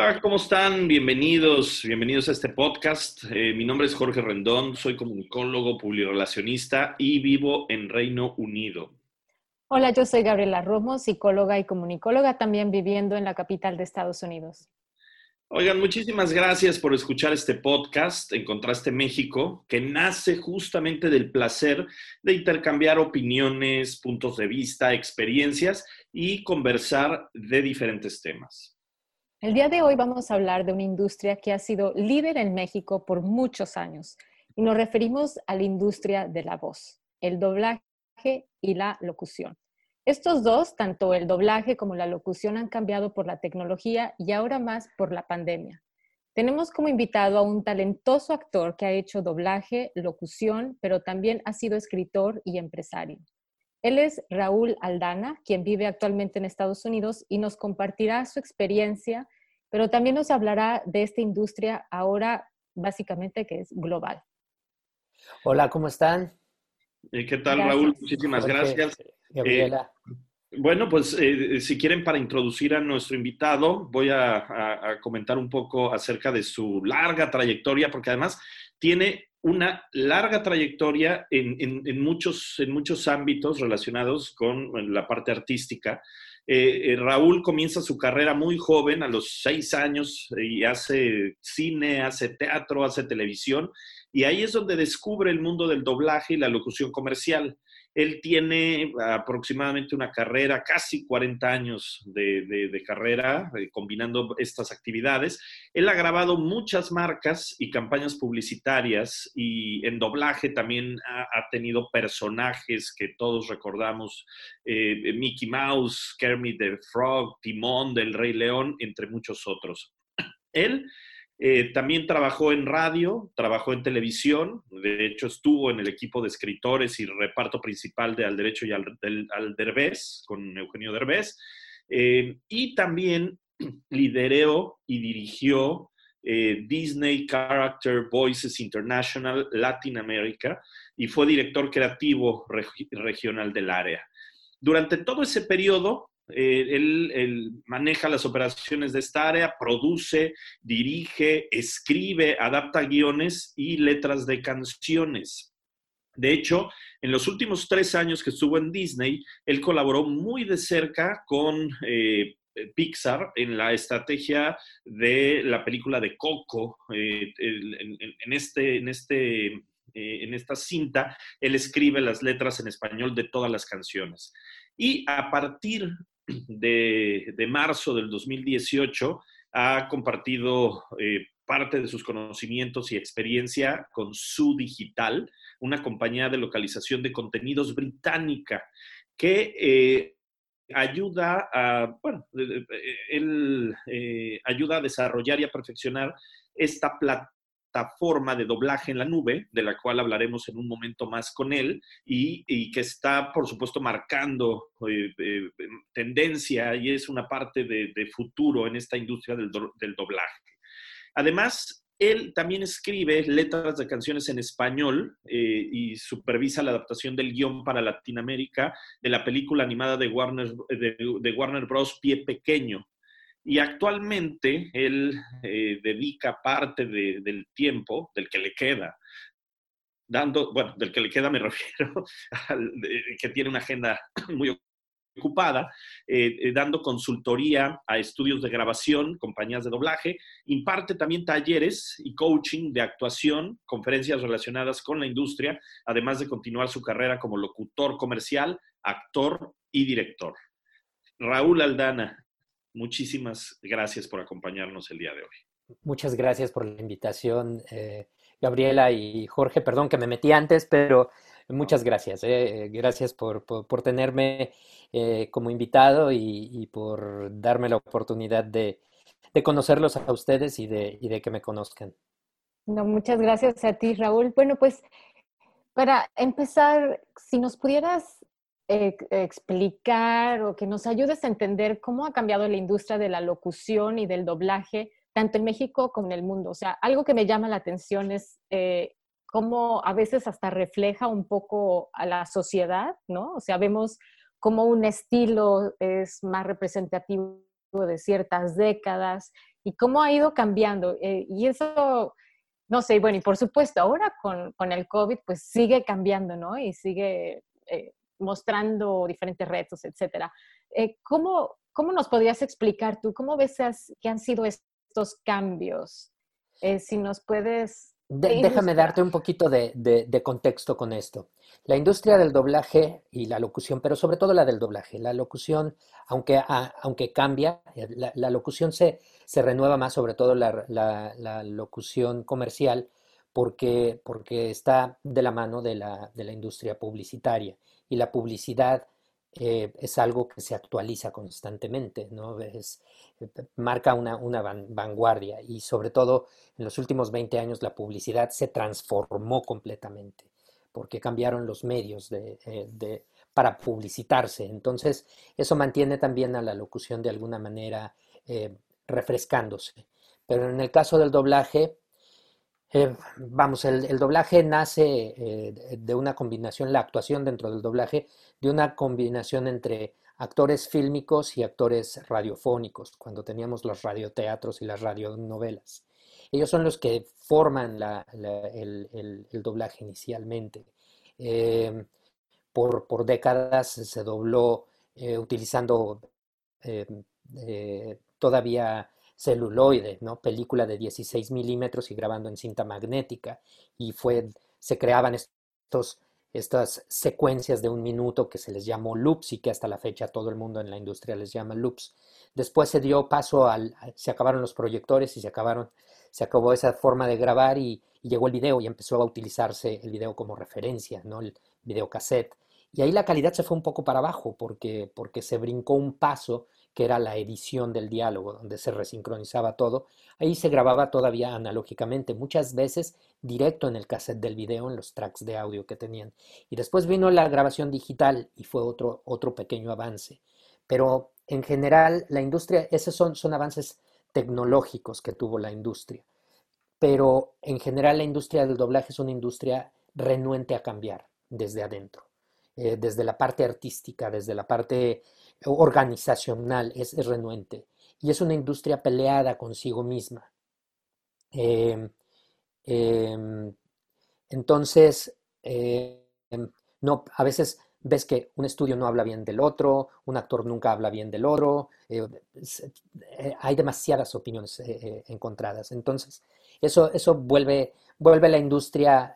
Hola, ¿cómo están? Bienvenidos, bienvenidos a este podcast. Eh, mi nombre es Jorge Rendón, soy comunicólogo, publirelacionista y vivo en Reino Unido. Hola, yo soy Gabriela Romo, psicóloga y comunicóloga, también viviendo en la capital de Estados Unidos. Oigan, muchísimas gracias por escuchar este podcast, Encontraste México, que nace justamente del placer de intercambiar opiniones, puntos de vista, experiencias y conversar de diferentes temas. El día de hoy vamos a hablar de una industria que ha sido líder en México por muchos años y nos referimos a la industria de la voz, el doblaje y la locución. Estos dos, tanto el doblaje como la locución, han cambiado por la tecnología y ahora más por la pandemia. Tenemos como invitado a un talentoso actor que ha hecho doblaje, locución, pero también ha sido escritor y empresario. Él es Raúl Aldana, quien vive actualmente en Estados Unidos y nos compartirá su experiencia, pero también nos hablará de esta industria ahora básicamente que es global. Hola, ¿cómo están? Eh, ¿Qué tal, Raúl? Muchísimas gracias. Gabriela. Eh, bueno, pues eh, si quieren para introducir a nuestro invitado, voy a, comentar un poco acerca de su larga trayectoria, porque además tiene una larga trayectoria en, muchos, en muchos ámbitos relacionados con la parte artística. Eh, eh, Raúl comienza su carrera muy joven, a los seis años, y hace cine, hace teatro, hace televisión, y ahí es donde descubre el mundo del doblaje y la locución comercial. Él tiene aproximadamente una carrera, casi 40 años de, carrera, eh, combinando estas actividades. Él ha grabado muchas marcas y campañas publicitarias y en doblaje también ha, tenido personajes que todos recordamos, eh, Mickey Mouse, Kermit the Frog, Timón del Rey León, entre muchos otros. Él eh, también trabajó en radio, trabajó en televisión, de hecho estuvo en el equipo de escritores y reparto principal de Al Derecho y Al, Derbez, con Eugenio Derbez, eh, y también lideró y dirigió eh, Disney Character Voices International Latin America y fue director creativo regional del área. Durante todo ese periodo, eh, él, maneja las operaciones de esta área, produce, dirige, escribe, adapta guiones y letras de canciones. De hecho, en los últimos tres años que estuvo en Disney, él colaboró muy de cerca con eh, Pixar en la estrategia de la película de Coco. Eh, en, este, este, en esta cinta, él escribe las letras en español de todas las canciones. Y a partir de, marzo del 2018 ha compartido eh, parte de sus conocimientos y experiencia con Su Digital, una compañía de localización de contenidos británica que eh, ayuda a, bueno, él eh, ayuda a desarrollar y a perfeccionar esta plataforma forma de doblaje en la nube, de la cual hablaremos en un momento más con él, y, que está, por supuesto, marcando eh, eh, tendencia y es una parte de, futuro en esta industria del, doblaje. Además, él también escribe letras de canciones en español eh, y supervisa la adaptación del guion para Latinoamérica de la película animada de Warner, de Warner Bros. Pie Pequeño, y actualmente él eh, dedica parte del tiempo, del que le queda, dando, bueno, del que le queda me refiero, que tiene una agenda muy ocupada, eh, eh, dando consultoría a estudios de grabación, compañías de doblaje, imparte también talleres y coaching de actuación, conferencias relacionadas con la industria, además de continuar su carrera como locutor comercial, actor y director. Raúl Aldana, Muchísimas gracias por acompañarnos el día de hoy. Muchas gracias por la invitación, eh, Gabriela y Jorge. Perdón que me metí antes, pero muchas gracias. Eh, gracias por, tenerme eh, como invitado y, por darme la oportunidad de, de conocerlos a ustedes y de, y de que me conozcan. No, muchas gracias a ti, Raúl. Bueno, pues para empezar, si nos pudieras eh, explicar o que nos ayudes a entender cómo ha cambiado la industria de la locución y del doblaje, tanto en México como en el mundo. O sea, algo que me llama la atención es eh, cómo a veces hasta refleja un poco a la sociedad, ¿no? O sea, vemos cómo un estilo es más representativo de ciertas décadas y cómo ha ido cambiando. Eh, y eso, no sé, bueno, y por supuesto, ahora con, con el COVID, pues sigue cambiando, ¿no? Y sigue mostrando diferentes retos, etcétera. Eh, ¿cómo, ¿Cómo nos podrías explicar tú, cómo ves que han sido estos cambios? Eh, si nos puedes... déjame darte un poquito de, de, contexto con esto. La industria del doblaje y la locución, pero sobre todo la del doblaje. La locución, aunque, aunque cambia, eh, la, la, locución se, se renueva más, sobre todo la, la, la locución comercial, porque, porque está de la mano de la, de la industria publicitaria y la publicidad eh, es algo que se actualiza constantemente, ¿no? Es, eh, marca una, una vanguardia y sobre todo en los últimos 20 años la publicidad se transformó completamente porque cambiaron los medios de, eh, de, para publicitarse. Entonces, eso mantiene también a la locución de alguna manera refrescándose. Pero en el caso del doblaje, eh, vamos, el, doblaje nace eh, de una combinación, la actuación dentro del doblaje, de una combinación entre actores fílmicos y actores radiofónicos, cuando teníamos los radioteatros y las radionovelas. Ellos son los que forman el, doblaje inicialmente. Eh, por, décadas se dobló utilizando todavía celuloide, ¿no? Película de 16 milímetros y grabando en cinta magnética. Y fue, se creaban estos, estas secuencias de un minuto que se les llamó loops y que hasta la fecha todo el mundo en la industria les llama loops. Después se dio paso al, se acabaron los proyectores y se acabaron, se acabó esa forma de grabar y, llegó el video y empezó a utilizarse el video como referencia, ¿no? El videocassette. Y ahí la calidad se fue un poco para abajo porque, porque se brincó un paso que era la edición del diálogo, donde se resincronizaba todo. Ahí se grababa todavía analógicamente, muchas veces directo en el cassette del video, en los tracks de audio que tenían. Y después vino la grabación digital y fue otro, otro pequeño avance. Pero en general, la industria, esos son, son avances tecnológicos que tuvo la industria. Pero en general la industria del doblaje es una industria renuente a cambiar desde adentro, eh, desde la parte artística, desde la parte organizacional, es, renuente. Y es una industria peleada consigo misma. Em, em, entonces, em, no, a veces ves que un estudio no habla bien del otro, un actor nunca habla bien del otro, eh, eh, hay demasiadas opiniones eh, encontradas. Entonces, eso, eso vuelve, vuelve la industria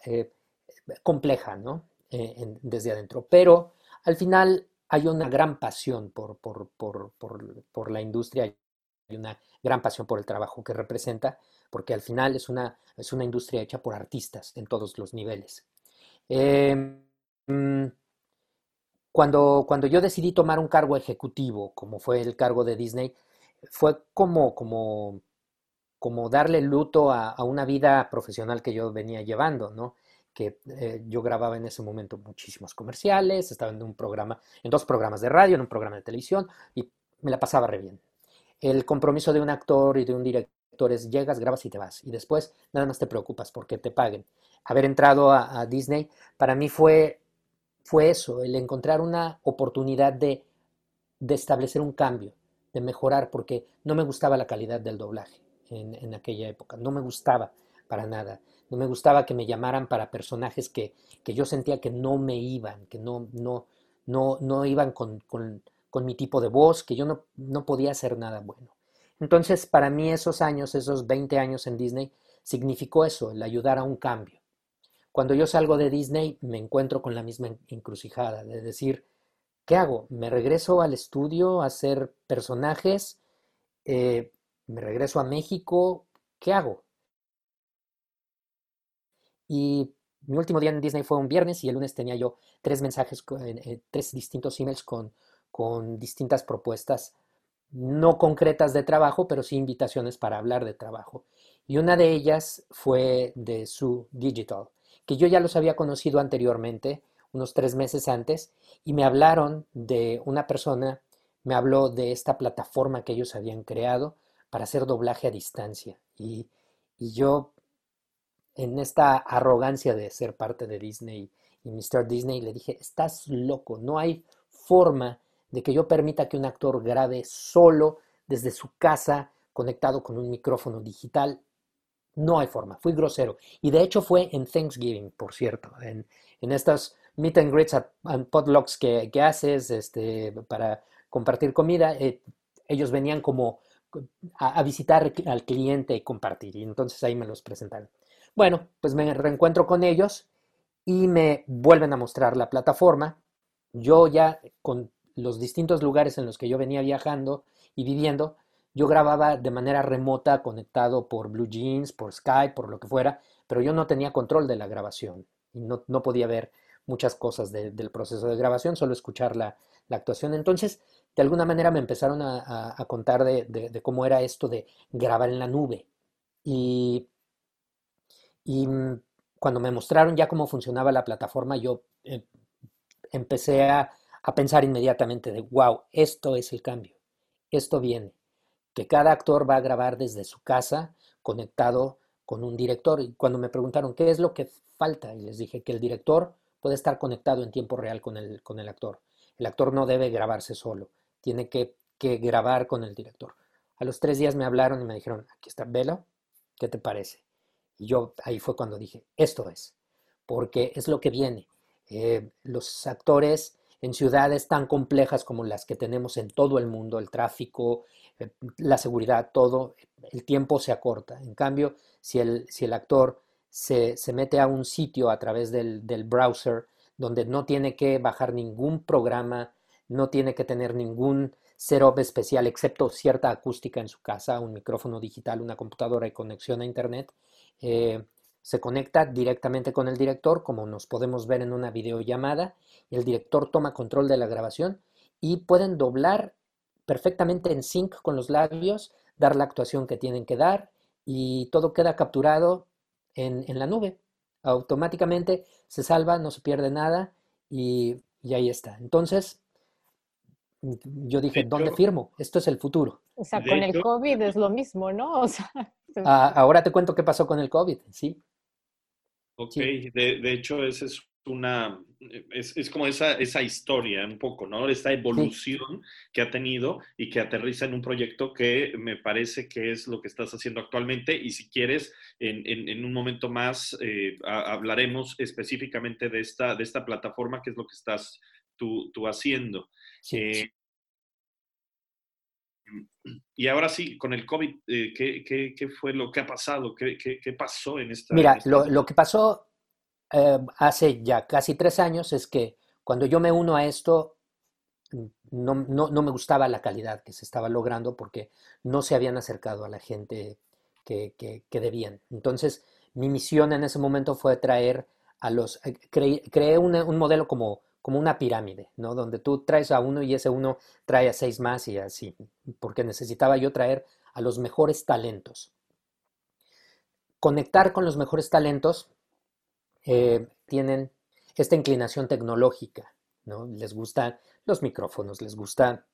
compleja, ¿no? desde adentro. Pero al final hay una gran pasión por, por, la industria, hay una gran pasión por el trabajo que representa, porque al final es una, es una industria hecha por artistas en todos los niveles. Em, cuando, cuando yo decidí tomar un cargo ejecutivo, como fue el cargo de Disney, fue como, como, como darle luto a, a, una vida profesional que yo venía llevando, ¿no? Que eh, yo grababa en ese momento muchísimos comerciales, estaba en un programa, en dos programas de radio, en un programa de televisión y me la pasaba re bien. El compromiso de un actor y de un director es llegas, grabas y te vas y después nada más te preocupas porque te paguen. Haber entrado a, Disney para mí fue, fue eso, el encontrar una oportunidad de, de establecer un cambio, de mejorar, porque no me gustaba la calidad del doblaje en, en aquella época, no me gustaba para nada. No me gustaba que me llamaran para personajes que, yo sentía que no me iban, que no, no, no, no iban con, con, mi tipo de voz, que yo no, no podía hacer nada bueno. Entonces, para mí esos años, esos 20 años en Disney, significó eso, el ayudar a un cambio. Cuando yo salgo de Disney, me encuentro con la misma encrucijada, de decir, ¿qué hago? ¿Me regreso al estudio a hacer personajes? Eh, ¿Me regreso a México? ¿Qué hago? Y mi último día en Disney fue un viernes y el lunes tenía yo tres mensajes, eh, tres distintos emails con, con distintas propuestas no concretas de trabajo, pero sí invitaciones para hablar de trabajo. Y una de ellas fue de su Digital, que yo ya los había conocido anteriormente, unos tres meses antes, y me hablaron de una persona, me habló de esta plataforma que ellos habían creado para hacer doblaje a distancia. Y, y yo, en esta arrogancia de ser parte de Disney y Mr. Disney, le dije, estás loco, no hay forma de que yo permita que un actor grabe solo desde su casa conectado con un micrófono digital. No hay forma, fui grosero. Y de hecho fue en Thanksgiving, por cierto, en, en estas meet and greets and potlucks que, que, haces este, para compartir comida. Eh, ellos venían como a, a, visitar al cliente y compartir, y entonces ahí me los presentaron. Bueno, pues me reencuentro con ellos y me vuelven a mostrar la plataforma. Yo ya con los distintos lugares en los que yo venía viajando y viviendo, yo grababa de manera remota, conectado por Blue Jeans, por Skype, por lo que fuera, pero yo no tenía control de la grabación y no, no podía ver muchas cosas de, del proceso de grabación, solo escuchar la, la, actuación. Entonces, de alguna manera me empezaron a, a, contar de, de, cómo era esto de grabar en la nube. Y, y cuando me mostraron ya cómo funcionaba la plataforma, yo eh, empecé a, a pensar inmediatamente de, wow, esto es el cambio, esto viene, que cada actor va a grabar desde su casa conectado con un director. Y cuando me preguntaron qué es lo que falta, y les dije que el director puede estar conectado en tiempo real con el, con el actor. El actor no debe grabarse solo, tiene que, que grabar con el director. A los tres días me hablaron y me dijeron, aquí está, velo, ¿qué te parece? Y yo ahí fue cuando dije, esto es, porque es lo que viene. Eh, los actores en ciudades tan complejas como las que tenemos en todo el mundo, el tráfico, eh, la seguridad, todo, el tiempo se acorta. En cambio, si el, si el actor se, se, mete a un sitio a través del, del, browser donde no tiene que bajar ningún programa, no tiene que tener ningún setup especial, excepto cierta acústica en su casa, un micrófono digital, una computadora y conexión a Internet, eh, se conecta directamente con el director, como nos podemos ver en una videollamada, el director toma control de la grabación y pueden doblar perfectamente en sync con los labios, dar la actuación que tienen que dar y todo queda capturado en, en la nube. Automáticamente se salva, no se pierde nada y, y ahí está. Entonces, yo dije, ¿dónde firmo? Esto es el futuro. O sea, con el COVID es lo mismo, ¿no? O sea, ah, ahora te cuento qué pasó con el COVID, sí. Ok, sí. de, de, hecho, esa es una, es, es, como esa, esa historia un poco, ¿no? Esta evolución sí. que ha tenido y que aterriza en un proyecto que me parece que es lo que estás haciendo actualmente y si quieres, en, en, en un momento más eh, a, hablaremos específicamente de esta, de esta plataforma, que es lo que estás tú, tú haciendo. Sí. Eh, y ahora sí, con el COVID, eh, ¿qué, qué, ¿qué, fue lo que ha pasado? ¿Qué, qué pasó en esta? Mira, en esta... Lo, lo, que pasó eh, hace ya casi tres años es que cuando yo me uno a esto, no, no, no, me gustaba la calidad que se estaba logrando porque no se habían acercado a la gente que, que, que debían. Entonces, mi misión en ese momento fue traer a los... Eh, Cre, creé una, un modelo como como una pirámide, ¿no? Donde tú traes a uno y ese uno trae a seis más y así, porque necesitaba yo traer a los mejores talentos. Conectar con los mejores talentos eh, tienen esta inclinación tecnológica, ¿no? Les gustan los micrófonos, les gusta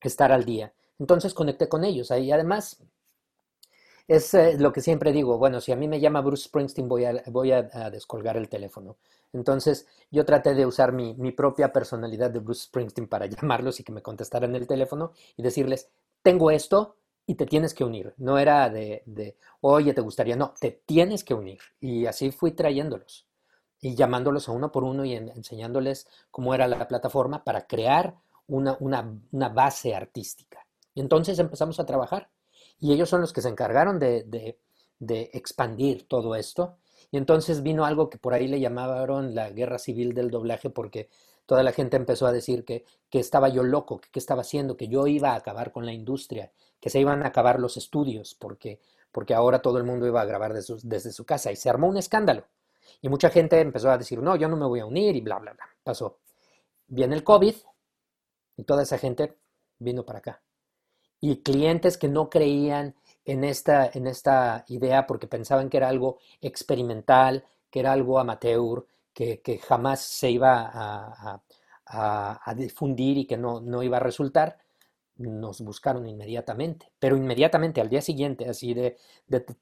estar al día. Entonces conecté con ellos. Y además, es eh, lo que siempre digo, bueno, si a mí me llama Bruce Springsteen voy a, voy a, descolgar el teléfono. Entonces yo traté de usar mi, mi, propia personalidad de Bruce Springsteen para llamarlos y que me contestaran el teléfono y decirles, tengo esto y te tienes que unir. No era de, de, oye, te gustaría, no, te tienes que unir. Y así fui trayéndolos y llamándolos a uno por uno y en, enseñándoles cómo era la plataforma para crear una, una, una, base artística. Y entonces empezamos a trabajar y ellos son los que se encargaron de, de, de expandir todo esto y entonces vino algo que por ahí le llamaron la guerra civil del doblaje porque toda la gente empezó a decir que, que estaba yo loco, que estaba haciendo, que yo iba a acabar con la industria, que se iban a acabar los estudios porque, porque ahora todo el mundo iba a grabar su, desde su casa y se armó un escándalo. Y mucha gente empezó a decir, no, yo no me voy a unir y bla, bla, bla. Pasó. Viene el COVID y toda esa gente vino para acá. Y clientes que no creían en esta, en esta idea porque pensaban que era algo experimental, que era algo amateur, que, jamás se iba a, difundir y que no, no, iba a resultar, nos buscaron inmediatamente, pero inmediatamente al día siguiente, así de,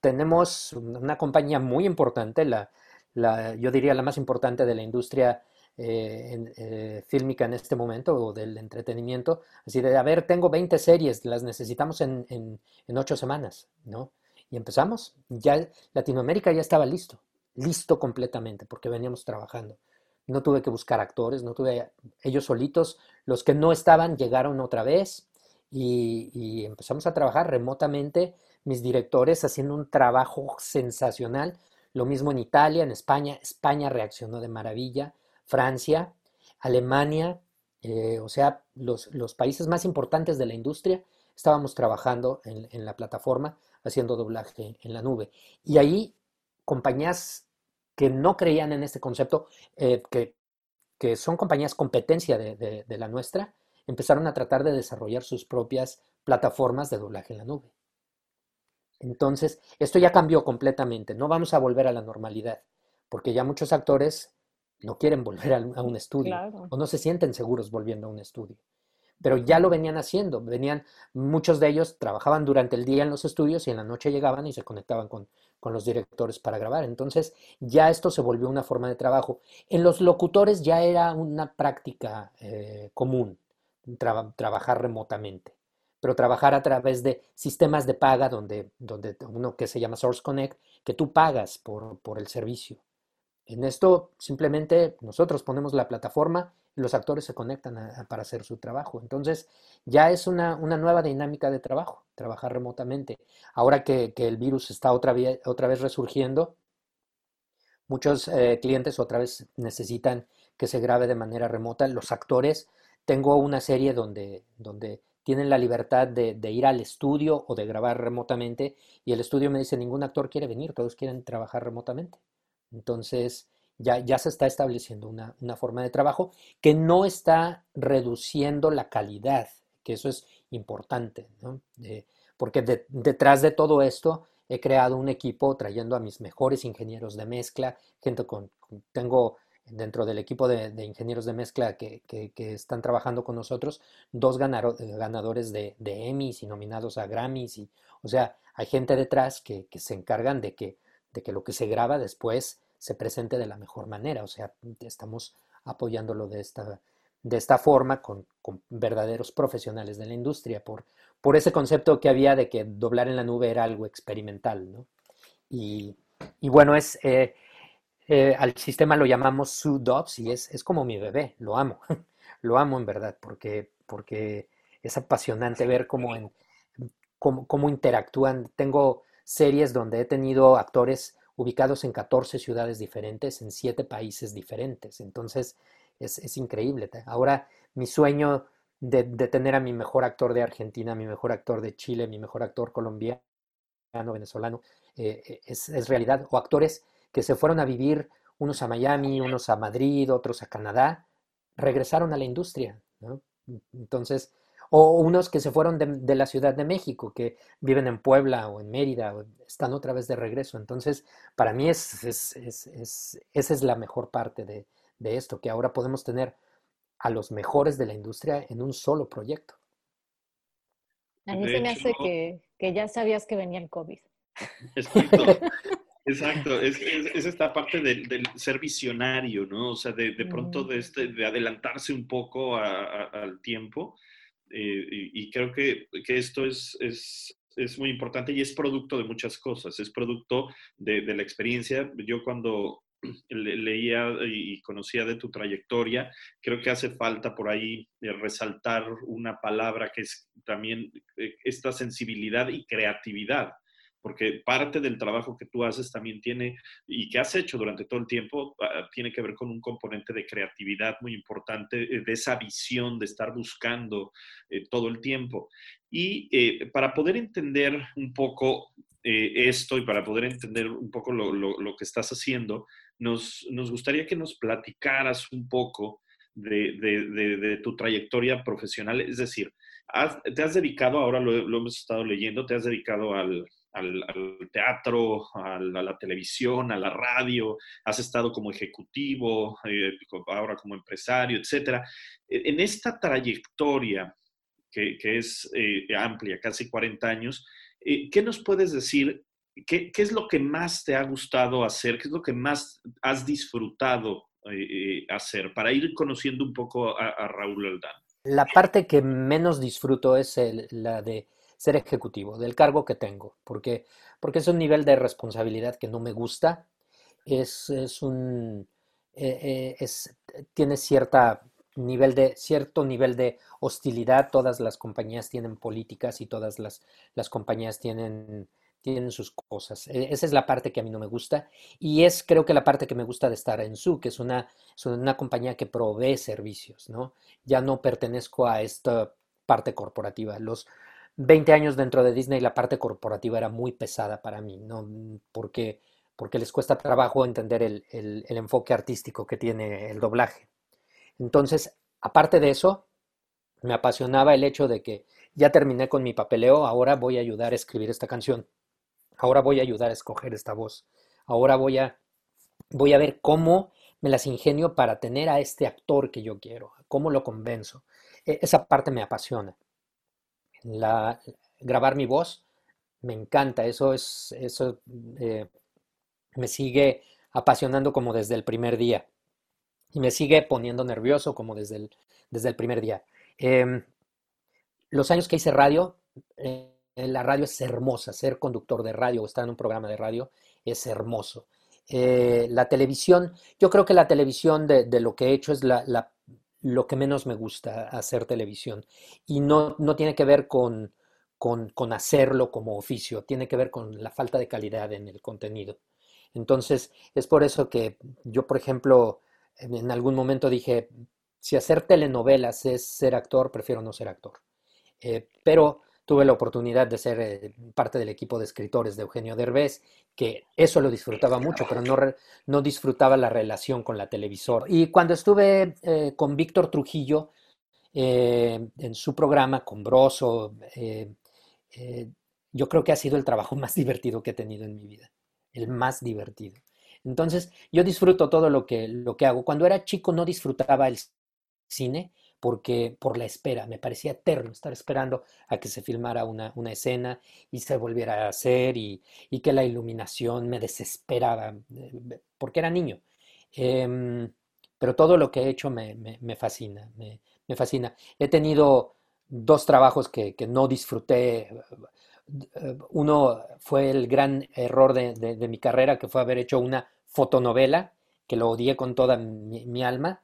tenemos una compañía muy importante, la, la, yo diría la más importante de la industria eh, eh, fílmica en este momento o del entretenimiento, así de, a ver, tengo 20 series, las necesitamos en, en, en 8 semanas, ¿no? Y empezamos, ya Latinoamérica ya estaba listo, listo completamente, porque veníamos trabajando. No tuve que buscar actores, no tuve, ellos solitos, los que no estaban llegaron otra vez y, y empezamos a trabajar remotamente, mis directores haciendo un trabajo sensacional, lo mismo en Italia, en España, España reaccionó de maravilla, Francia, Alemania, eh, o sea, los, países más importantes de la industria, estábamos trabajando en, la plataforma haciendo doblaje en la nube. Y ahí compañías que no creían en este concepto, eh, que, son compañías competencia de, de, la nuestra, empezaron a tratar de desarrollar sus propias plataformas de doblaje en la nube. Entonces, esto ya cambió completamente, no vamos a volver a la normalidad, porque ya muchos actores no quieren volver a, un estudio o no se sienten seguros volviendo a un estudio. Pero ya lo venían haciendo, venían, muchos de ellos trabajaban durante el día en los estudios y en la noche llegaban y se conectaban con, los directores para grabar. Entonces ya esto se volvió una forma de trabajo. En los locutores ya era una práctica eh, común trabajar remotamente, pero trabajar a través de sistemas de paga donde, donde uno que se llama Source Connect, que tú pagas por, por el servicio. En esto simplemente nosotros ponemos la plataforma y los actores se conectan para hacer su trabajo. Entonces ya es una, nueva dinámica de trabajo, trabajar remotamente. Ahora que, el virus está otra vez, otra vez resurgiendo, muchos eh, clientes otra vez necesitan que se grabe de manera remota. Los actores, tengo una serie donde, donde tienen la libertad de, de, ir al estudio o de grabar remotamente y el estudio me dice, ningún actor quiere venir, todos quieren trabajar remotamente. Entonces, ya, ya se está estableciendo una, forma de trabajo que no está reduciendo la calidad, que eso es importante, ¿no? porque detrás de todo esto he creado un equipo trayendo a mis mejores ingenieros de mezcla, gente con, tengo dentro del equipo de, ingenieros de mezcla que, están trabajando con nosotros, dos ganadores de, de, Emmys y nominados a Grammys, y, o sea, hay gente detrás que, se encargan de que, de que lo que se graba después se presente de la mejor manera. O sea, estamos apoyándolo de esta, de esta forma con, verdaderos profesionales de la industria, por, por ese concepto que había de que doblar en la nube era algo experimental. ¿no? Y, bueno, es, eh, eh, al sistema lo llamamos SUDOPS y es, es como mi bebé, lo amo, lo amo en verdad, porque, porque es apasionante ver cómo, en, cómo, cómo interactúan. Tengo series donde he tenido actores ubicados en 14 ciudades diferentes, en 7 países diferentes. Entonces, es, increíble. Ahora, mi sueño de, tener a mi mejor actor de Argentina, mi mejor actor de Chile, mi mejor actor colombiano, venezolano, eh, eh, es, realidad. O actores que se fueron a vivir, unos a Miami, unos a Madrid, otros a Canadá, regresaron a la industria. Entonces, o unos que se fueron de, la Ciudad de México, que viven en Puebla o en Mérida, o están otra vez de regreso. Entonces, para mí es, esa es la mejor parte de, esto, que ahora podemos tener a los mejores de la industria en un solo proyecto. A mí se me hace que, ya sabías que venía el COVID. Exacto. Exacto, es, esta parte del, ser visionario, ¿no? O sea, de, pronto de, este, de adelantarse un poco al tiempo y, creo que, que esto es, es, es, muy importante y es producto de muchas cosas, es producto de, de la experiencia. Yo cuando leía y conocía de tu trayectoria, creo que hace falta por ahí eh, resaltar una palabra que es también eh, esta sensibilidad y creatividad porque parte del trabajo que tú haces también tiene, y que has hecho durante todo el tiempo, ah, tiene que ver con un componente de creatividad muy importante, eh, de esa visión de estar buscando eh, todo el tiempo. Y eh, para poder entender un poco esto y para poder entender un poco lo, lo, que estás haciendo, nos, nos, gustaría que nos platicaras un poco de, tu trayectoria profesional? Es decir, te has dedicado, ahora lo, hemos estado leyendo, te has dedicado al, teatro, a la, televisión, a la radio, has estado como ejecutivo, eh, ahora como empresario, etc. E, en esta trayectoria que, es eh, amplia, casi 40 años, eh, ¿qué nos puedes decir? ¿Qué, ¿Qué, es lo que más te ha gustado hacer? ¿Qué es lo que más has disfrutado eh, hacer para ir conociendo un poco a, Raúl Aldán? La parte que menos disfruto es la de ser ejecutivo, del cargo que tengo, porque, porque es un nivel de responsabilidad que no me gusta, es, es un, eh, eh, tiene cierta nivel de, cierto nivel de hostilidad, todas las compañías tienen políticas y todas las, las compañías tienen tienen sus cosas. E, esa es la parte que a mí no me gusta y es creo que la parte que me gusta de estar en Su, que es una, una compañía que provee servicios, ¿no? Ya no pertenezco a esta parte corporativa. Los 20 años dentro de Disney la parte corporativa era muy pesada para mí, ¿no? Porque, porque les cuesta trabajo entender el, el enfoque artístico que tiene el doblaje. Entonces, aparte de eso, me apasionaba el hecho de que ya terminé con mi papeleo, ahora voy a ayudar a escribir esta canción. Ahora voy a ayudar a escoger esta voz. Ahora voy a, voy a ver cómo me las ingenio para tener a este actor que yo quiero, cómo lo convenzo. E, esa parte me apasiona. La, grabar mi voz me encanta, eso es, eso eh, me sigue apasionando como desde el primer día y me sigue poniendo nervioso como desde el, desde el primer día. Em, los años que hice radio, eh, la radio es hermosa, ser conductor de radio o estar en un programa de radio es hermoso. Eh, la televisión, yo creo que la televisión de, lo que he hecho es la, lo que menos me gusta hacer televisión. Y no, no tiene que ver con, con, hacerlo como oficio, tiene que ver con la falta de calidad en el contenido. Entonces, es por eso que yo, por ejemplo, en algún momento dije, si hacer telenovelas es ser actor, prefiero no ser actor. Eh, pero tuve la oportunidad de ser eh, parte del equipo de escritores de Eugenio Derbez, que eso lo disfrutaba mucho, pero no, no disfrutaba la relación con la televisora. Y cuando estuve eh, con Víctor Trujillo eh, en su programa, con Broso, yo creo que ha sido el trabajo más divertido que he tenido en mi vida, el más divertido. Entonces, yo disfruto todo lo que, lo que hago. Cuando era chico no disfrutaba el cine, porque por la espera, me parecía eterno estar esperando a que se filmara una, escena y se volviera a hacer y, que la iluminación me desesperaba, eh, porque era niño. Em, pero todo lo que he hecho me, fascina, me, fascina. He tenido dos trabajos que, no disfruté. Eh, uno fue el gran error de, mi carrera, que fue haber hecho una fotonovela, que lo odié con toda mi alma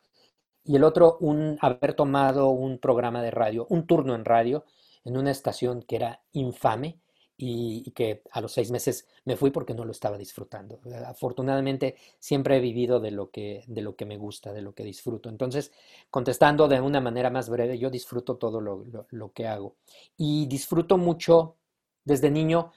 y el otro, un, haber tomado un programa de radio, un turno en radio, en una estación que era infame y, que a los seis meses me fui porque no lo estaba disfrutando. Afortunadamente siempre he vivido de lo que, de lo que me gusta, de lo que disfruto. Entonces, contestando de una manera más breve, yo disfruto todo lo, lo, que hago. Y disfruto mucho, desde niño,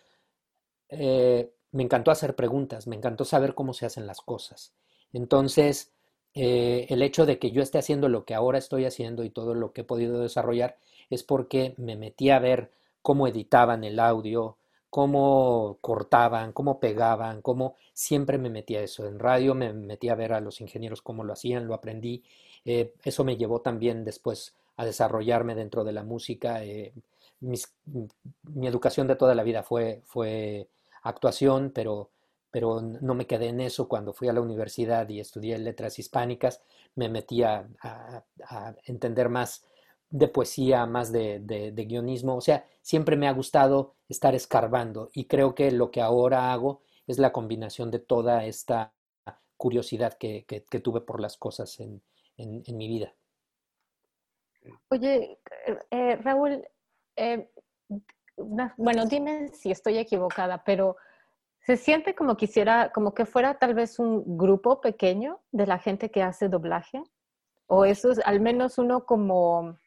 eh, me encantó hacer preguntas, me encantó saber cómo se hacen las cosas. Entonces, eh, el hecho de que yo esté haciendo lo que ahora estoy haciendo y todo lo que he podido desarrollar es porque me metí a ver cómo editaban el audio, cómo cortaban, cómo pegaban, cómo siempre me metí a eso. En radio me metí a ver a los ingenieros cómo lo hacían, lo aprendí. Eh, eso me llevó también después a desarrollarme dentro de la música. Eh, mi educación de toda la vida fue, fue actuación, pero pero no me quedé en eso. Cuando fui a la universidad y estudié letras hispánicas, me metí a, entender más de poesía, más de, guionismo. O sea, siempre me ha gustado estar escarbando y creo que lo que ahora hago es la combinación de toda esta curiosidad que, tuve por las cosas en, mi vida. Oye, eh, Raúl, eh, bueno, dime si estoy equivocada, pero se siente como quisiera, como que fuera tal vez un grupo pequeño de la gente que hace doblaje, o eso es al menos uno como,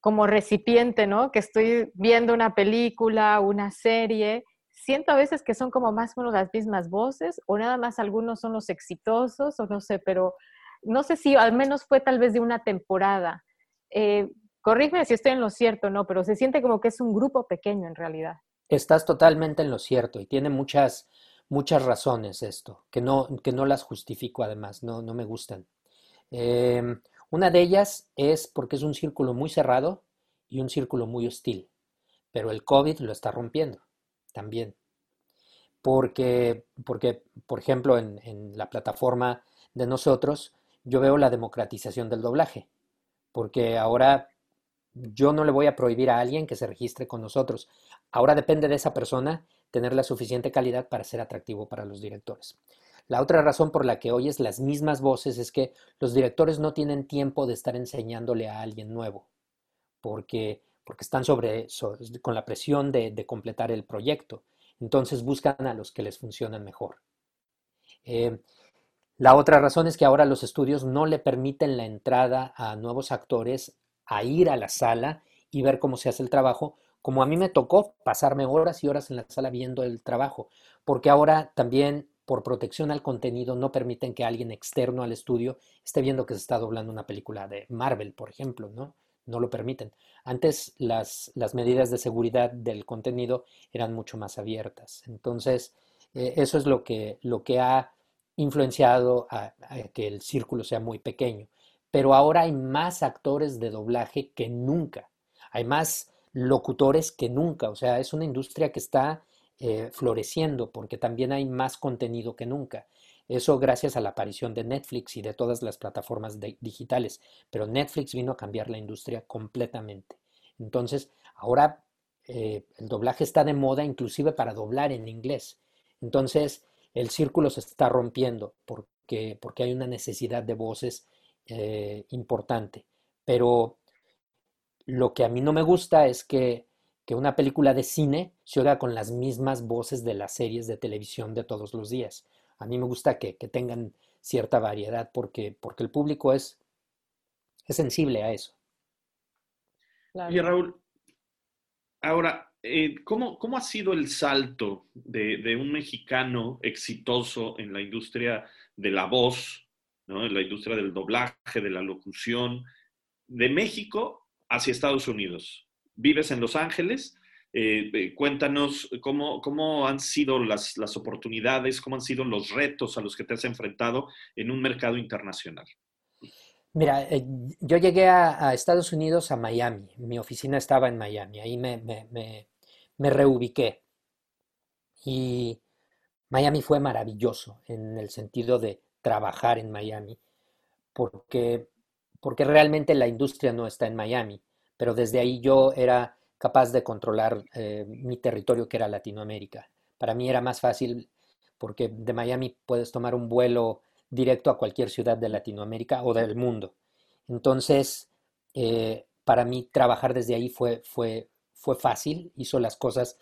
como recipiente, ¿no? Que estoy viendo una película, una serie, siento a veces que son como más o menos las mismas voces, o nada más algunos son los exitosos, o no sé, pero no sé si al menos fue tal vez de una temporada. Eh, corrígeme si estoy en lo cierto, ¿no? Pero se siente como que es un grupo pequeño en realidad. Estás totalmente en lo cierto y tiene muchas, muchas razones esto, que no, que no las justifico además, no, no me gustan. Em, una de ellas es porque es un círculo muy cerrado y un círculo muy hostil, pero el COVID lo está rompiendo también. Porque, porque por ejemplo, en, en la plataforma de nosotros, yo veo la democratización del doblaje, porque ahora yo no le voy a prohibir a alguien que se registre con nosotros. Ahora depende de esa persona tener la suficiente calidad para ser atractivo para los directores. La otra razón por la que oyes las mismas voces es que los directores no tienen tiempo de estar enseñándole a alguien nuevo, porque, porque están sobre, con la presión de, completar el proyecto. Entonces buscan a los que les funcionan mejor. Eh, la otra razón es que ahora los estudios no le permiten la entrada a nuevos actores a ir a la sala y ver cómo se hace el trabajo, como a mí me tocó pasarme horas y horas en la sala viendo el trabajo, porque ahora también por protección al contenido no permiten que alguien externo al estudio esté viendo que se está doblando una película de Marvel, por ejemplo, ¿no? No lo permiten. Antes las, las medidas de seguridad del contenido eran mucho más abiertas. Entonces, eh, eso es lo que, lo que ha influenciado a que el círculo sea muy pequeño pero ahora hay más actores de doblaje que nunca, hay más locutores que nunca, o sea, es una industria que está eh, floreciendo porque también hay más contenido que nunca. Eso gracias a la aparición de Netflix y de todas las plataformas digitales, pero Netflix vino a cambiar la industria completamente. Entonces, ahora eh, el doblaje está de moda inclusive para doblar en inglés. Entonces, el círculo se está rompiendo porque, porque hay una necesidad de voces eh, importante. Pero lo que a mí no me gusta es que, que, una película de cine se oiga con las mismas voces de las series de televisión de todos los días. A mí me gusta que, que tengan cierta variedad porque, porque el público es, es sensible a eso. Y Raúl, ahora, eh, ¿cómo, ¿cómo, ha sido el salto de, de, un mexicano exitoso en la industria de la voz en la industria del doblaje, de la locución, de México hacia Estados Unidos. Vives en Los Ángeles. Eh, cuéntanos cómo, cómo, han sido las, las, oportunidades, cómo han sido los retos a los que te has enfrentado en un mercado internacional. Mira, eh, yo llegué a, a, Estados Unidos, a Miami. Mi oficina estaba en Miami. Ahí me, me, me, me reubiqué. Y Miami fue maravilloso en el sentido de trabajar en Miami, porque, porque realmente la industria no está en Miami, pero desde ahí yo era capaz de controlar eh, mi territorio que era Latinoamérica. Para mí era más fácil porque de Miami puedes tomar un vuelo directo a cualquier ciudad de Latinoamérica o del mundo. Entonces, eh, para mí trabajar desde ahí fue, fue, fue fácil, hizo las cosas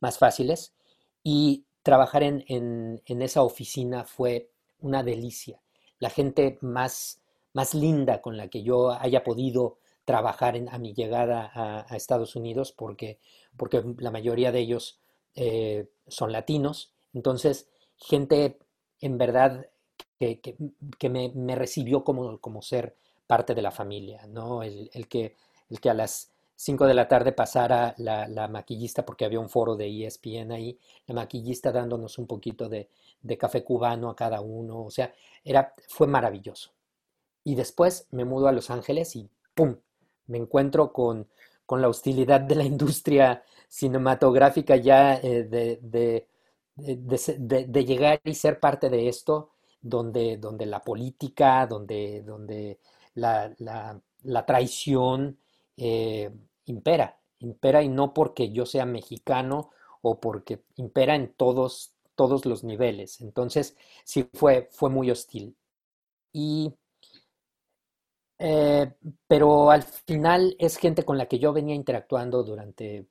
más fáciles y trabajar en, en, en esa oficina fue una delicia. La gente más, más linda con la que yo haya podido trabajar en, a mi llegada a, Estados Unidos, porque, porque la mayoría de ellos eh, son latinos. Entonces, gente en verdad que, que, que me, me, recibió como, como ser parte de la familia, ¿no? El, el, que, el que a las 5 de la tarde pasara la, la, maquillista, porque había un foro de ESPN ahí, la maquillista dándonos un poquito de, de, café cubano a cada uno, o sea, era, fue maravilloso. Y después me mudo a Los Ángeles y ¡pum! Me encuentro con, con la hostilidad de la industria cinematográfica ya eh, de, de, de, llegar y ser parte de esto, donde, donde la política, donde, donde la, la, la traición, eh, impera, impera y no porque yo sea mexicano o porque impera en todos, todos los niveles. Entonces, sí fue, fue muy hostil. Y, eh, pero al final es gente con la que yo venía interactuando durante,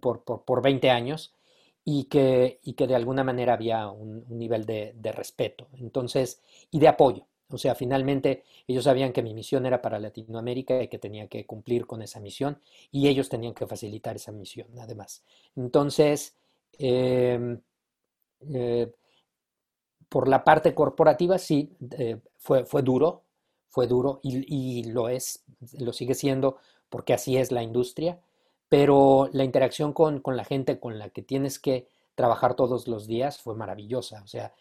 por, por, por 20 años y que, y que de alguna manera había un, nivel de, de respeto. Entonces, y de apoyo. O sea, finalmente ellos sabían que mi misión era para Latinoamérica y que tenía que cumplir con esa misión y ellos tenían que facilitar esa misión, además. Entonces, eh, eh, por la parte corporativa sí, eh, fue, fue duro, fue duro y, y, lo es, lo sigue siendo porque así es la industria, pero la interacción con, con, la gente con la que tienes que trabajar todos los días fue maravillosa, o sea,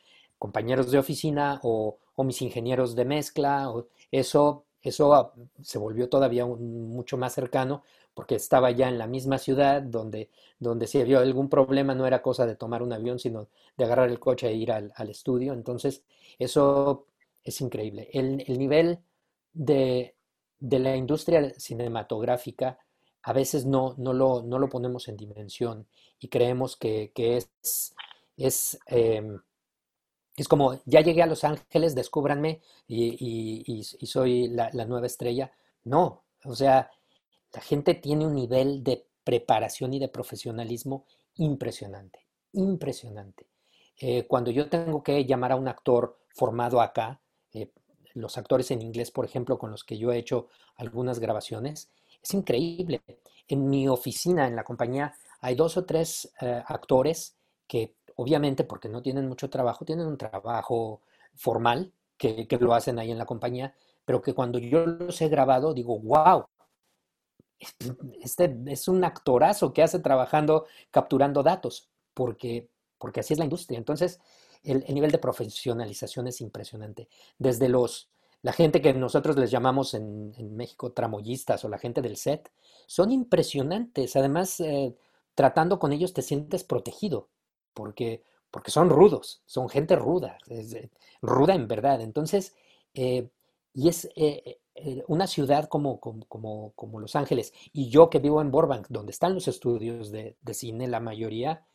compañeros de oficina o, o mis ingenieros de mezcla, o, eso, eso se volvió todavía mucho más cercano porque estaba ya en la misma ciudad donde, donde si había algún problema no era cosa de tomar un avión, sino de agarrar el coche e ir al, estudio. Entonces, eso es increíble. El, el nivel de, de, la industria cinematográfica a veces no, no, lo, no lo ponemos en dimensión y creemos que, que es, eh, es, como, ya llegué a Los Ángeles, descúbranme y, soy la, la nueva estrella. No, o sea, la gente tiene un nivel de preparación y de profesionalismo impresionante, impresionante. Eh, cuando yo tengo que llamar a un actor formado acá, eh, los actores en inglés, por ejemplo, con los que yo he hecho algunas grabaciones, es increíble. En mi oficina, en la compañía, hay dos o tres eh, actores que obviamente, porque no tienen mucho trabajo, tienen un trabajo formal que, lo hacen ahí en la compañía, pero que cuando yo los he grabado digo, wow, este es un actorazo que hace trabajando, capturando datos, porque, porque así es la industria. Entonces, el, el, nivel de profesionalización es impresionante. Desde los, la gente que nosotros les llamamos en, en México tramoyistas o la gente del set, son impresionantes. Además, eh, tratando con ellos te sientes protegido, porque, porque son rudos, son gente ruda, es, ruda en verdad. Entonces, eh, y es, eh, eh, una ciudad como, como, como, Los Ángeles y yo que vivo en Burbank, donde están los estudios de, de cine, la mayoría,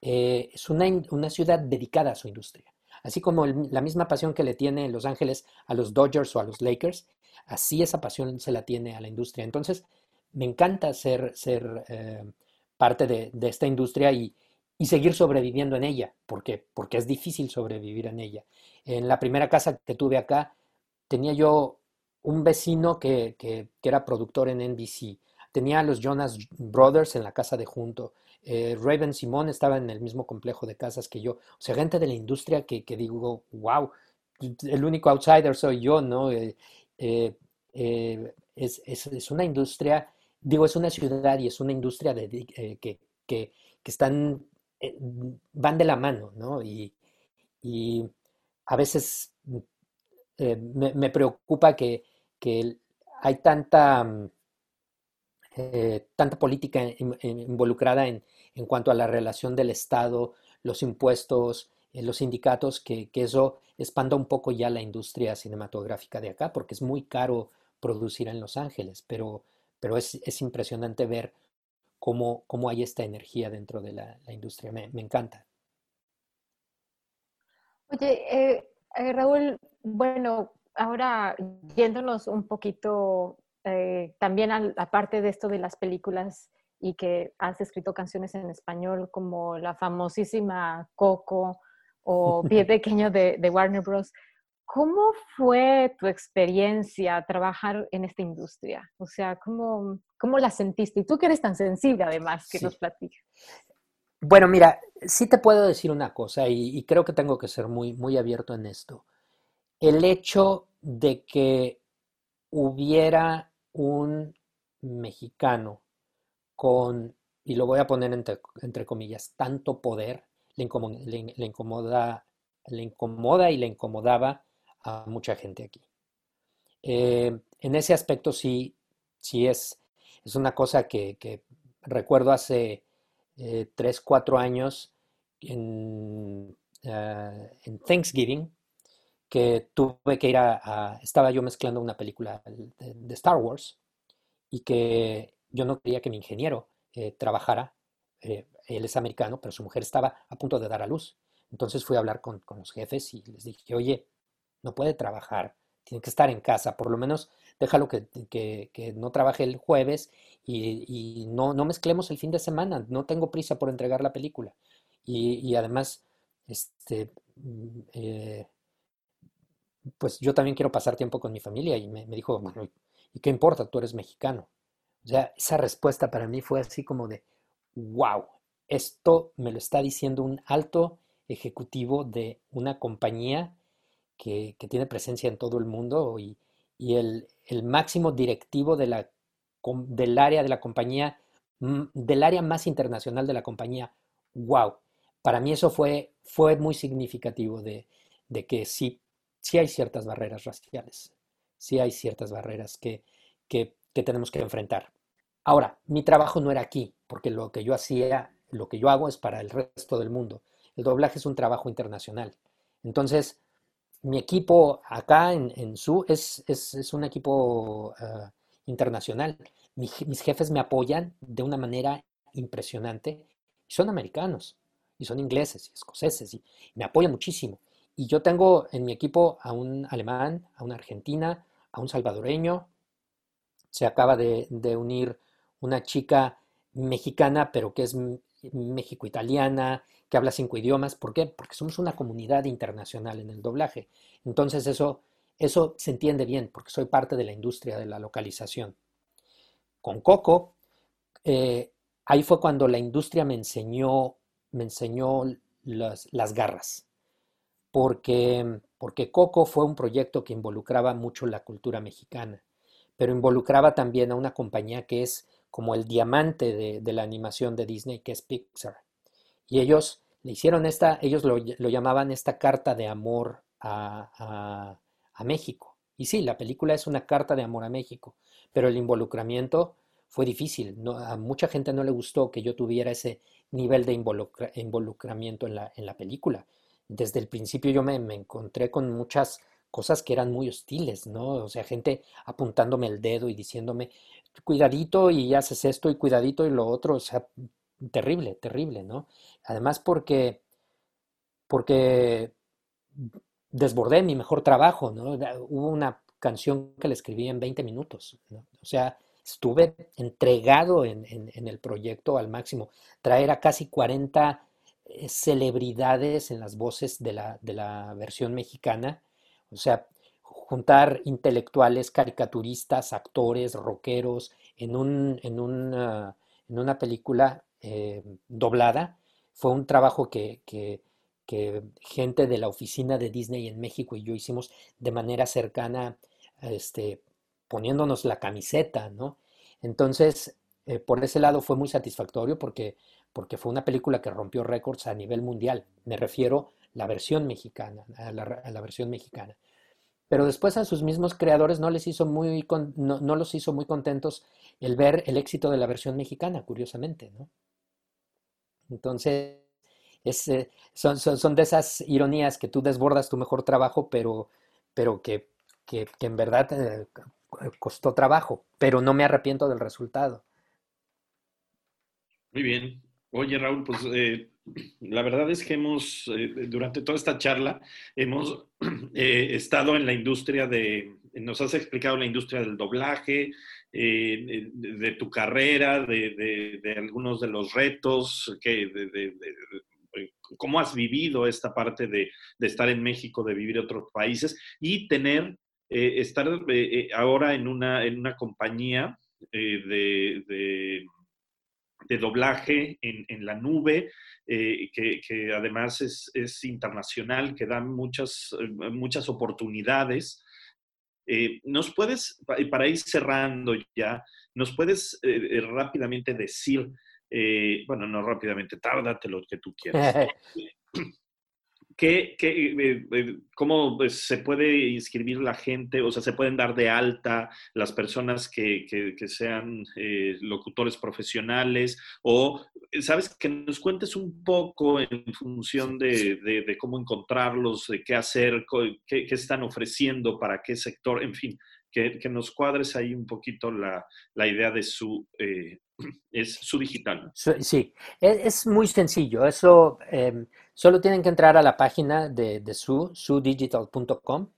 eh, es una, una, ciudad dedicada a su industria. Así como el, la misma pasión que le tiene Los Ángeles a los Dodgers o a los Lakers, así esa pasión se la tiene a la industria. Entonces, me encanta ser, ser eh, parte de, de, esta industria y, y, seguir sobreviviendo en ella, porque, porque es difícil sobrevivir en ella. En la primera casa que tuve acá, tenía yo un vecino que, que, que, era productor en NBC. Tenía a los Jonas Brothers en la casa de junto. Eh, Raven Simón estaba en el mismo complejo de casas que yo. O sea, gente de la industria que, que digo, wow, el único outsider soy yo, ¿no? Eh, eh, eh es, es, es, una industria, digo, es una ciudad y es una industria de, que, que, están, van de la mano, ¿no? Y, a veces me, me preocupa que, hay tanta, mm, eh, tanta política in, in, involucrada en, cuanto a la relación del Estado, los impuestos, eh, los sindicatos, que, eso expanda un poco ya la industria cinematográfica de acá, porque es muy caro producir en Los Ángeles, pero, pero es impresionante ver cómo, cómo, hay esta energía dentro de la, la industria. Me, me, encanta. Oye, eh, eh Raúl, bueno, ahora yéndonos un poquito eh, también a la parte de esto de las películas y que has escrito canciones en español como la famosísima Coco o Pie Pequeño de, de, Warner Bros. ¿Cómo fue tu experiencia trabajar en esta industria? O sea, ¿cómo, cómo la sentiste? Y tú que eres tan sensible además, que sí. nos platiques. Bueno, mira, sí te puedo decir una cosa y, y creo que tengo que ser muy, muy abierto en esto el hecho de que hubiera un mexicano con, y lo voy a poner entre, entre comillas, tanto poder, le incomoda, le, le, incomoda, le incomoda y le incomodaba a mucha gente aquí. Eh, en ese aspecto sí, sí es, es una cosa que, recuerdo hace eh, tres, cuatro años en, uh, en Thanksgiving, que tuve que ir a, estaba yo mezclando una película de, de, Star Wars y que yo no quería que mi ingeniero eh, trabajara, eh, él es americano, pero su mujer estaba a punto de dar a luz. Entonces fui a hablar con, con, los jefes y les dije, oye, no puede trabajar, tiene que estar en casa, por lo menos déjalo que, que, no trabaje el jueves y, y, no, no mezclemos el fin de semana, no tengo prisa por entregar la película. Y, y además, este, mm, eh, pues yo también quiero pasar tiempo con mi familia y me, me, dijo, bueno, ¿y qué importa? Tú eres mexicano. O sea, esa respuesta para mí fue así como de, wow, esto me lo está diciendo un alto ejecutivo de una compañía que, tiene presencia en todo el mundo y, el, máximo directivo de la, del área de la compañía, mm, del área más internacional de la compañía. ¡Wow! Para mí eso fue, fue muy significativo de, que sí, sí hay ciertas barreras raciales, sí hay ciertas barreras que, que, que tenemos que enfrentar. Ahora, mi trabajo no era aquí, porque lo que yo hacía, lo que yo hago es para el resto del mundo. El doblaje es un trabajo internacional. Entonces, mi equipo acá en, SU es, es, un equipo ah, internacional. mis jefes me apoyan de una manera impresionante. Son americanos, y son ingleses, y escoceses, y me apoyan muchísimo. Y yo tengo en mi equipo a un alemán, a una argentina, a un salvadoreño. Se acaba de unir una chica mexicana, pero que es México-italiana, que habla cinco idiomas. ¿Por qué? Porque somos una comunidad internacional en el doblaje. Entonces eso, eso se entiende bien, porque soy parte de la industria de la localización. Con Coco, eh, ahí fue cuando la industria me enseñó, me enseñó las, las garras, porque, porque Coco fue un proyecto que involucraba mucho la cultura mexicana, pero involucraba también a una compañía que es como el diamante de, la animación de Disney, que es Pixar. Y ellos le hicieron esta, ellos lo, llamaban esta carta de amor a, México. Y sí, la película es una carta de amor a México, pero el involucramiento fue difícil. a mucha gente no le gustó que yo tuviera ese nivel de involucramiento en la, en la película. Desde el principio yo me, encontré con muchas cosas que eran muy hostiles, ¿no? O sea, gente apuntándome el dedo y diciéndome, cuidadito y haces esto y cuidadito y lo otro, o sea, terrible, terrible, ¿no? Además porque, porque desbordé mi mejor trabajo, ¿no? Hubo una canción que le escribí en 20 minutos, ¿no? O sea, estuve entregado en, el proyecto al máximo. Traer a casi 40 eh, celebridades en las voces de la, de la versión mexicana, o sea, juntar intelectuales, caricaturistas, actores, rockeros en, un, en, una, en una película eh, doblada. Fue un trabajo que, que, gente de la oficina de Disney en México y yo hicimos de manera cercana, este, poniéndonos la camiseta, ¿no? Entonces, eh, por ese lado fue muy satisfactorio porque, porque fue una película que rompió récords a nivel mundial. Me refiero la versión mexicana, a la versión mexicana pero después a sus mismos creadores no les hizo muy no, los hizo muy contentos el ver el éxito de la versión mexicana, curiosamente, ¿no? Entonces, es, eh, son, son, de esas ironías que tú desbordas tu mejor trabajo, pero, pero que, que, en verdad eh, costó trabajo, pero no me arrepiento del resultado. Muy bien. Oye, Raúl, pues eh, la verdad es que hemos, eh, durante toda esta charla, hemos eh, estado en la industria de, nos has explicado la industria del doblaje, eh, de, tu carrera, de, algunos de los retos, que, cómo has vivido esta parte de, estar en México, de vivir en otros países y tener, estar ahora en una, en una compañía de de doblaje en, la nube, eh, que, además es, internacional, que da muchas, eh, muchas oportunidades. Eh, ¿Nos puedes, para ir cerrando ya, nos puedes rápidamente decir, bueno, no rápidamente, tárdate lo que tú quieras. ¿Qué, eh, eh, ¿Cómo pues, se puede inscribir la gente? O sea, ¿se pueden dar de alta las personas que, sean eh, locutores profesionales? O, ¿sabes? Que nos cuentes un poco en función de, cómo encontrarlos, de qué hacer, qué, están ofreciendo, para qué sector, en fin, que, nos cuadres ahí un poquito la, idea de su, es su digital. Sí, e, es, muy sencillo. Eso em, solo tienen que entrar a la página de, su, sudigital.com.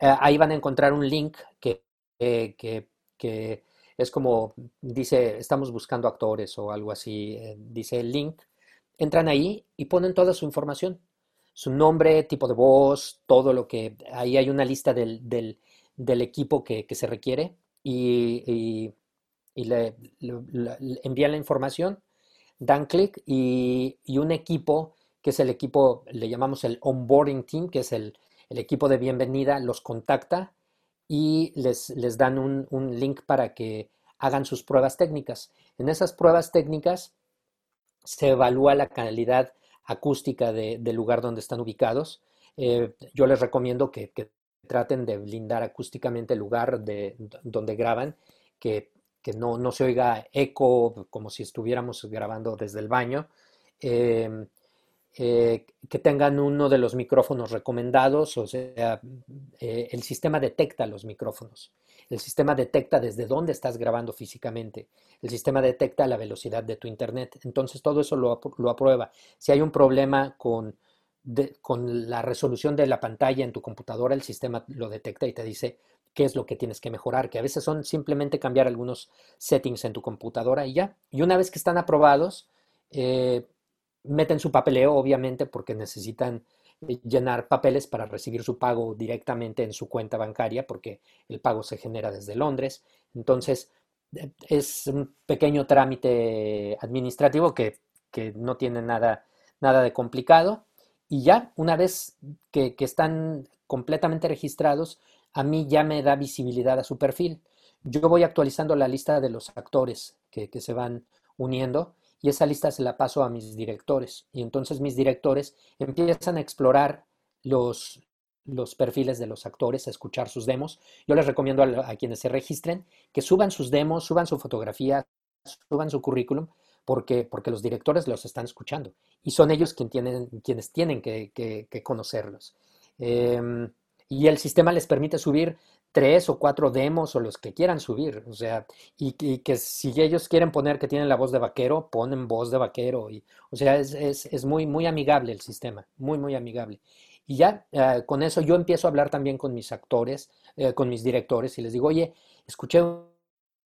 Eh, ahí van a encontrar un link que, que, que, es como dice, estamos buscando actores o algo así, eh, dice el link. Entran ahí y ponen toda su información, su nombre, tipo de voz, todo lo que... Ahí hay una lista del, del, del equipo que, se requiere y le, envían la información, dan clic y, un equipo que es el equipo, le llamamos el onboarding team, que es el, equipo de bienvenida, los contacta y les, dan un, link para que hagan sus pruebas técnicas. En esas pruebas técnicas se evalúa la calidad acústica del lugar donde están ubicados. Eh, yo les recomiendo que, traten de blindar acústicamente el lugar de, donde graban, que, no, no, se oiga eco como si estuviéramos grabando desde el baño. Em, eh, que tengan uno de los micrófonos recomendados, o sea, eh, el sistema detecta los micrófonos, el sistema detecta desde dónde estás grabando físicamente, el sistema detecta la velocidad de tu internet, entonces todo eso lo, aprueba. Si hay un problema con, con la resolución de la pantalla en tu computadora, el sistema lo detecta y te dice qué es lo que tienes que mejorar, que a veces son simplemente cambiar algunos settings en tu computadora y ya. Y una vez que están aprobados, eh, meten su papeleo, obviamente, porque necesitan eh, llenar papeles para recibir su pago directamente en su cuenta bancaria, porque el pago se genera desde Londres. Entonces, eh, es un pequeño trámite administrativo que, no tiene nada, nada de complicado. Y ya, una vez que, están completamente registrados, a mí ya me da visibilidad a su perfil. Yo voy actualizando la lista de los actores que, se van uniendo y esa lista se la paso a mis directores. Y entonces mis directores empiezan a explorar los, los perfiles de los actores, a escuchar sus demos. Yo les recomiendo a, quienes se registren que suban sus demos, suban su fotografía, suban su currículum, porque, porque los directores los están escuchando y son ellos quien tienen, quienes tienen que, conocerlos. Em, y el sistema les permite subir tres o cuatro demos o los que quieran subir, o sea, y, que si ellos quieren poner que tienen la voz de vaquero, ponen voz de vaquero, y, o sea, es, muy, muy amigable el sistema, muy, muy amigable. Y ya eh, con eso yo empiezo a hablar también con mis actores, eh, con mis directores, y les digo, oye, escuché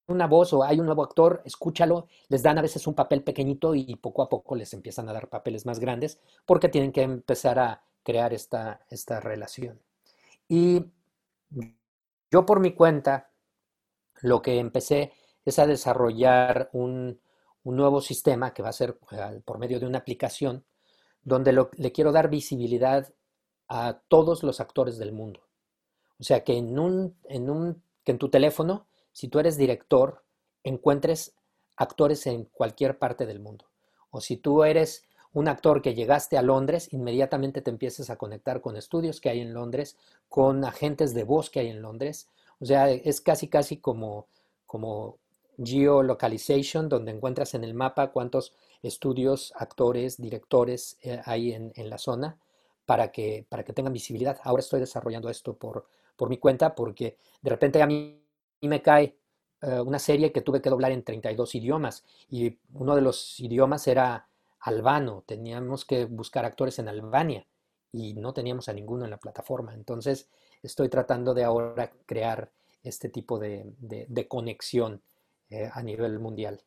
una voz o hay un nuevo actor, escúchalo, les dan a veces un papel pequeñito y poco a poco les empiezan a dar papeles más grandes porque tienen que empezar a crear esta, esta relación. Y yo por mi cuenta, lo que empecé es a desarrollar un, nuevo sistema que va a ser eh, por medio de una aplicación donde le quiero dar visibilidad a todos los actores del mundo. O sea, que en, un, en un, que en tu teléfono, si tú eres director, encuentres actores en cualquier parte del mundo. O si tú eres un actor que llegaste a Londres, inmediatamente te empieces a conectar con estudios que hay en Londres, con agentes de voz que hay en Londres. O sea, es casi, casi como, como geolocalization, donde encuentras en el mapa cuántos estudios, actores, directores eh, hay en, la zona para que, para que tengan visibilidad. Ahora estoy desarrollando esto por, por mi cuenta porque de repente a mí me cae eh, una serie que tuve que doblar en 32 idiomas y uno de los idiomas era albano, teníamos que buscar actores en Albania y no teníamos a ninguno en la plataforma. Entonces estoy tratando de ahora crear este tipo de, conexión eh, a nivel mundial.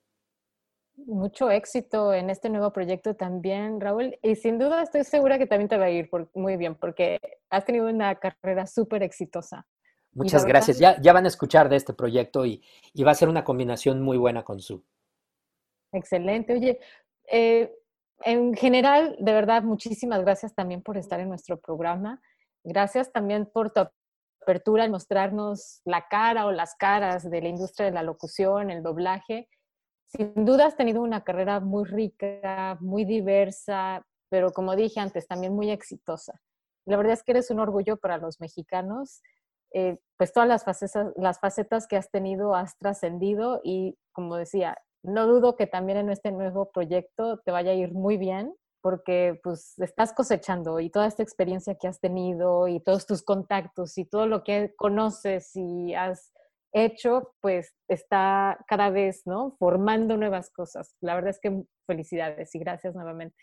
Mucho éxito en este nuevo proyecto también, Raúl. Y sin duda estoy segura que también te va a ir muy bien porque has tenido una carrera súper exitosa. Muchas gracias. Ya, ya van a escuchar de este proyecto y, y, va a ser una combinación muy buena con su. Excelente. Oye, eh, en general, de verdad, muchísimas gracias también por estar en nuestro programa. Gracias también por tu apertura en mostrarnos la cara o las caras de la industria de la locución, el doblaje. Sin duda has tenido una carrera muy rica, muy diversa, pero como dije antes, también muy exitosa. La verdad es que eres un orgullo para los mexicanos. Eh, pues todas las facetas, las facetas que has tenido has trascendido y como decía, no dudo que también en este nuevo proyecto te vaya a ir muy bien porque pues estás cosechando y toda esta experiencia que has tenido y todos tus contactos y todo lo que conoces y has hecho, pues está cada vez, ¿no? Formando nuevas cosas. La verdad es que felicidades y gracias nuevamente.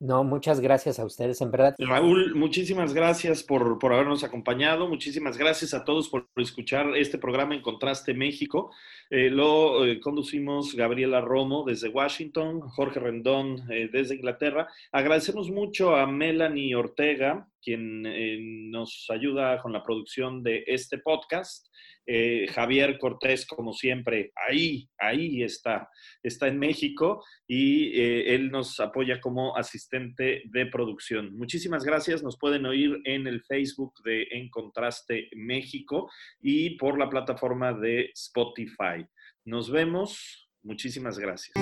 No, muchas gracias a ustedes, en verdad. Raúl, muchísimas gracias por, habernos acompañado. Muchísimas gracias a todos por escuchar este programa en Contraste México. Eh, lo eh, conducimos Gabriela Romo desde Washington, Jorge Rendón eh, desde Inglaterra. Agradecemos mucho a Melanie Ortega, quien nos ayuda con la producción de este podcast. Eh, Javier Cortés, como siempre, ahí, ahí está, está en México y eh, él nos apoya como asistente de producción. Muchísimas gracias, nos pueden oír en el Facebook de En Contraste México y por la plataforma de Spotify. Nos vemos, muchísimas gracias.